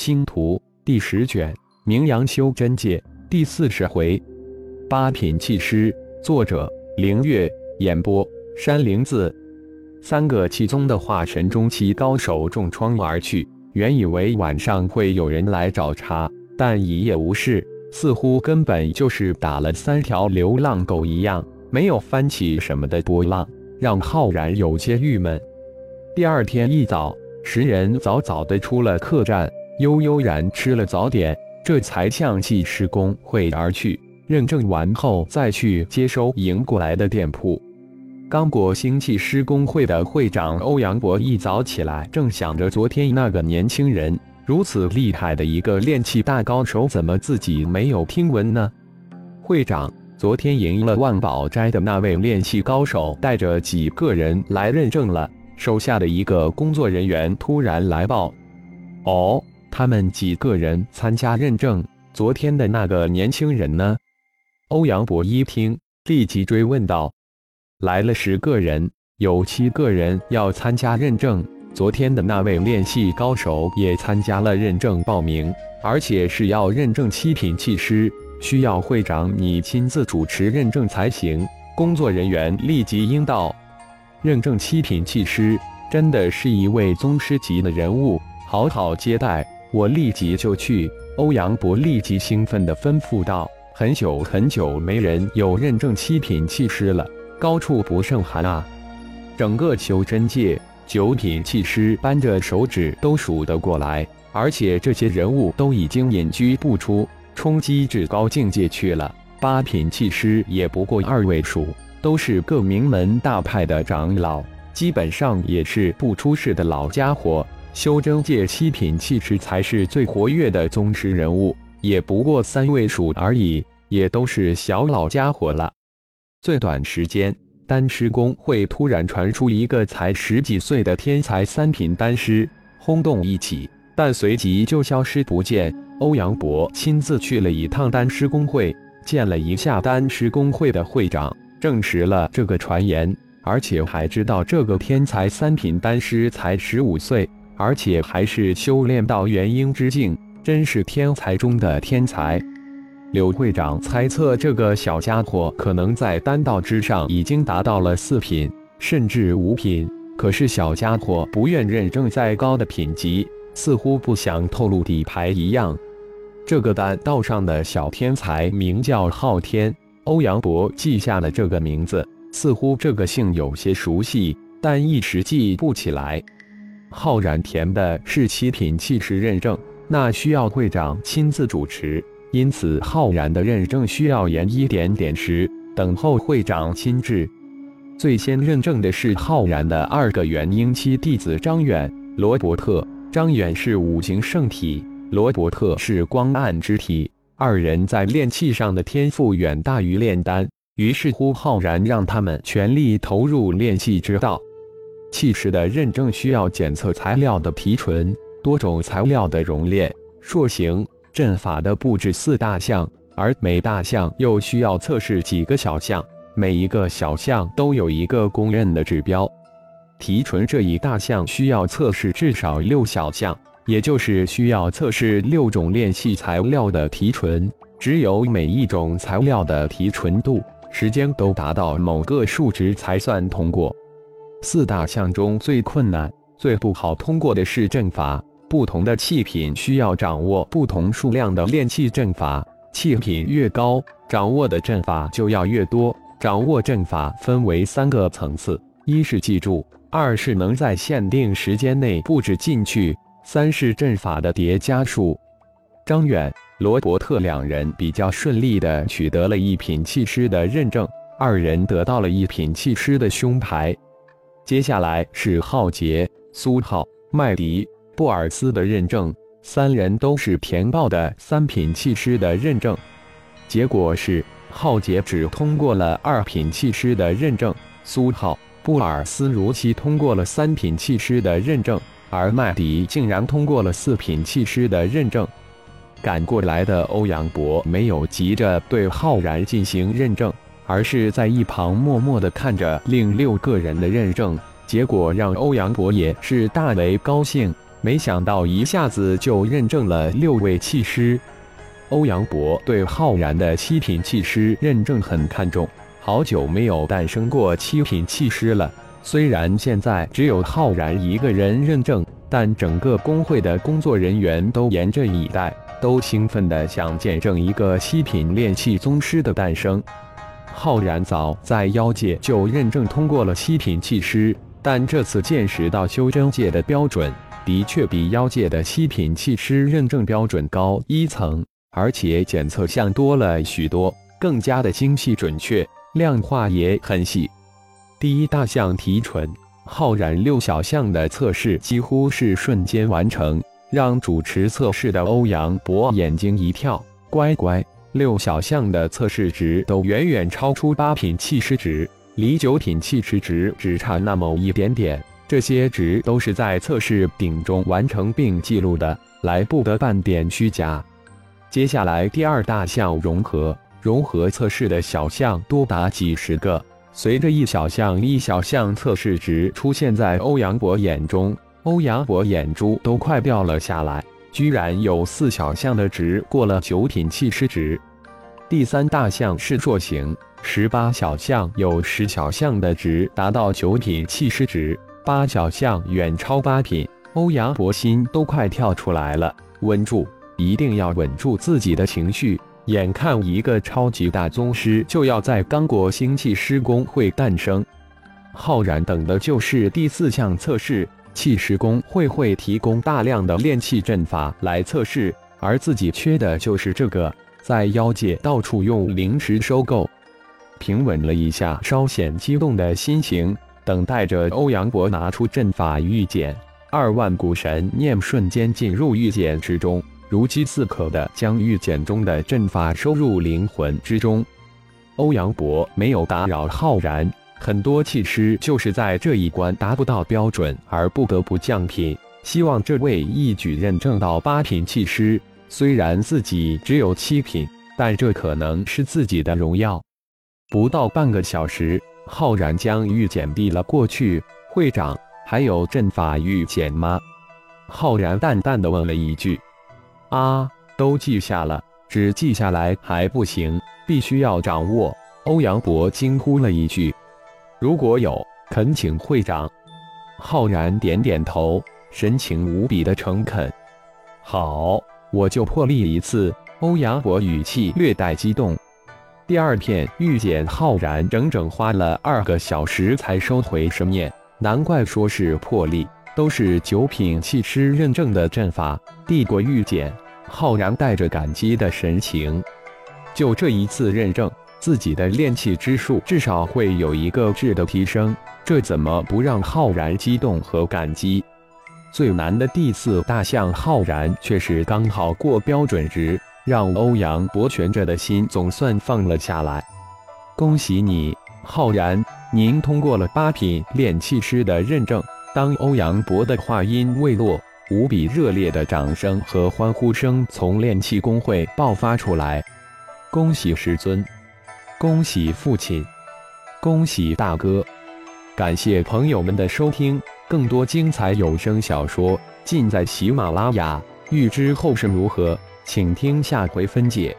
星图第十卷，名扬修真界第四十回，八品气师。作者：凌月。演播：山灵子。三个气宗的化神中期高手重创而去。原以为晚上会有人来找茬，但一夜无事，似乎根本就是打了三条流浪狗一样，没有翻起什么的波浪，让浩然有些郁闷。第二天一早，十人早早的出了客栈。悠悠然吃了早点，这才向气师公会而去。认证完后，再去接收迎过来的店铺。刚果星气师工会的会长欧阳博一早起来，正想着昨天那个年轻人如此厉害的一个炼气大高手，怎么自己没有听闻呢？会长，昨天赢了万宝斋的那位炼气高手，带着几个人来认证了。手下的一个工作人员突然来报：“哦。”他们几个人参加认证，昨天的那个年轻人呢？欧阳博一听，立即追问道：“来了十个人，有七个人要参加认证。昨天的那位练气高手也参加了认证报名，而且是要认证七品气师，需要会长你亲自主持认证才行。”工作人员立即应道：“认证七品气师，真的是一位宗师级的人物，好好接待。”我立即就去。欧阳博立即兴奋地吩咐道：“很久很久没人有认证七品气师了，高处不胜寒啊！整个修真界九品气师扳着手指都数得过来，而且这些人物都已经隐居不出，冲击至高境界去了。八品气师也不过二位数，都是各名门大派的长老，基本上也是不出世的老家伙。”修真界七品气师才是最活跃的宗师人物，也不过三位数而已，也都是小老家伙了。最短时间，丹师公会突然传出一个才十几岁的天才三品丹师，轰动一起，但随即就消失不见。欧阳博亲自去了一趟丹师公会，见了一下丹师公会的会长，证实了这个传言，而且还知道这个天才三品丹师才十五岁。而且还是修炼到元婴之境，真是天才中的天才。柳会长猜测，这个小家伙可能在丹道之上已经达到了四品，甚至五品。可是小家伙不愿认证再高的品级，似乎不想透露底牌一样。这个丹道上的小天才名叫昊天，欧阳博记下了这个名字，似乎这个姓有些熟悉，但一时记不起来。浩然填的是七品气势认证，那需要会长亲自主持，因此浩然的认证需要延一点点时，等候会长亲至。最先认证的是浩然的二个元婴期弟子张远、罗伯特。张远是五行圣体，罗伯特是光暗之体，二人在炼气上的天赋远大于炼丹。于是乎，浩然让他们全力投入炼气之道。气势的认证需要检测材料的提纯、多种材料的熔炼、塑形、阵法的布置四大项，而每大项又需要测试几个小项，每一个小项都有一个公认的指标。提纯这一大项需要测试至少六小项，也就是需要测试六种炼器材料的提纯，只有每一种材料的提纯度、时间都达到某个数值才算通过。四大项中最困难、最不好通过的是阵法。不同的器品需要掌握不同数量的炼器阵法，器品越高，掌握的阵法就要越多。掌握阵法分为三个层次：一是记住，二是能在限定时间内布置进去，三是阵法的叠加数。张远、罗伯特两人比较顺利地取得了一品气师的认证，二人得到了一品气师的胸牌。接下来是浩杰、苏浩、麦迪、布尔斯的认证，三人都是填报的三品气师的认证。结果是，浩杰只通过了二品气师的认证，苏浩、布尔斯如期通过了三品气师的认证，而麦迪竟然通过了四品气师的认证。赶过来的欧阳博没有急着对浩然进行认证。而是在一旁默默地看着另六个人的认证结果，让欧阳博也是大为高兴。没想到一下子就认证了六位气师。欧阳博对浩然的七品气师认证很看重，好久没有诞生过七品气师了。虽然现在只有浩然一个人认证，但整个工会的工作人员都严阵以待，都兴奋地想见证一个七品炼气宗师的诞生。浩然早在妖界就认证通过了七品气师，但这次见识到修真界的标准，的确比妖界的七品气师认证标准高一层。而且检测项多了许多，更加的精细准确，量化也很细。第一大项提纯，浩然六小项的测试几乎是瞬间完成，让主持测试的欧阳博眼睛一跳。乖乖，六小项的测试值都远远超出八品气师值，离九品气师值只差那么一点点。这些值都是在测试顶中完成并记录的，来不得半点虚假。接下来第二大项融合，融合测试的小项多达几十个。随着一小项一小项测试值出现在欧阳博眼中，欧阳博眼珠都快掉了下来。居然有四小项的值过了九品气师值。第三大项是塑形，十八小项有十小项的值达到九品气师值，八小项远超八品。欧阳博心都快跳出来了，稳住。一定要稳住自己的情绪。眼看一个超级大宗师就要在刚果星气师工会诞生，浩然等的就是第四项测试。气师工会会提供大量的炼气阵法来测试，而自己缺的就是这个，在妖界到处用灵石收购。平稳了一下稍显激动的心情，等待着欧阳博拿出阵法玉简。二万股神念瞬间进入玉简之中。如饥似渴的将玉简中的阵法收入灵魂之中。欧阳博没有打扰浩然，很多气师就是在这一关达不到标准而不得不降品，希望这位一举认证到八品气师。虽然自己只有七品，但这可能是自己的荣耀。不到半个小时，浩然将玉简递了过去。会长，还有阵法玉简吗？浩然淡淡的问了一句。啊，都记下了，只记下来还不行，必须要掌握。欧阳博惊呼了一句：“如果有，恳请会长。”浩然点点头，神情无比的诚恳。好，我就破例一次。欧阳博语气略带激动。第二片玉简，浩然整整花了二个小时才收回神念，难怪说是破例。都是九品气师认证的阵法，递过玉简，浩然带着感激的神情。就这一次认证，自己的炼气之术至少会有一个质的提升，这怎么不让浩然激动和感激？最难的第四大项，浩然却是刚好过标准值，让欧阳博悬着的心总算放了下来。恭喜你，浩然，您通过了八品炼气师的认证。当欧阳博的话音未落，无比热烈的掌声和欢呼声从炼气工会爆发出来。恭喜师尊，恭喜父亲，恭喜大哥！感谢朋友们的收听，更多精彩有声小说尽在喜马拉雅。欲知后事如何，请听下回分解。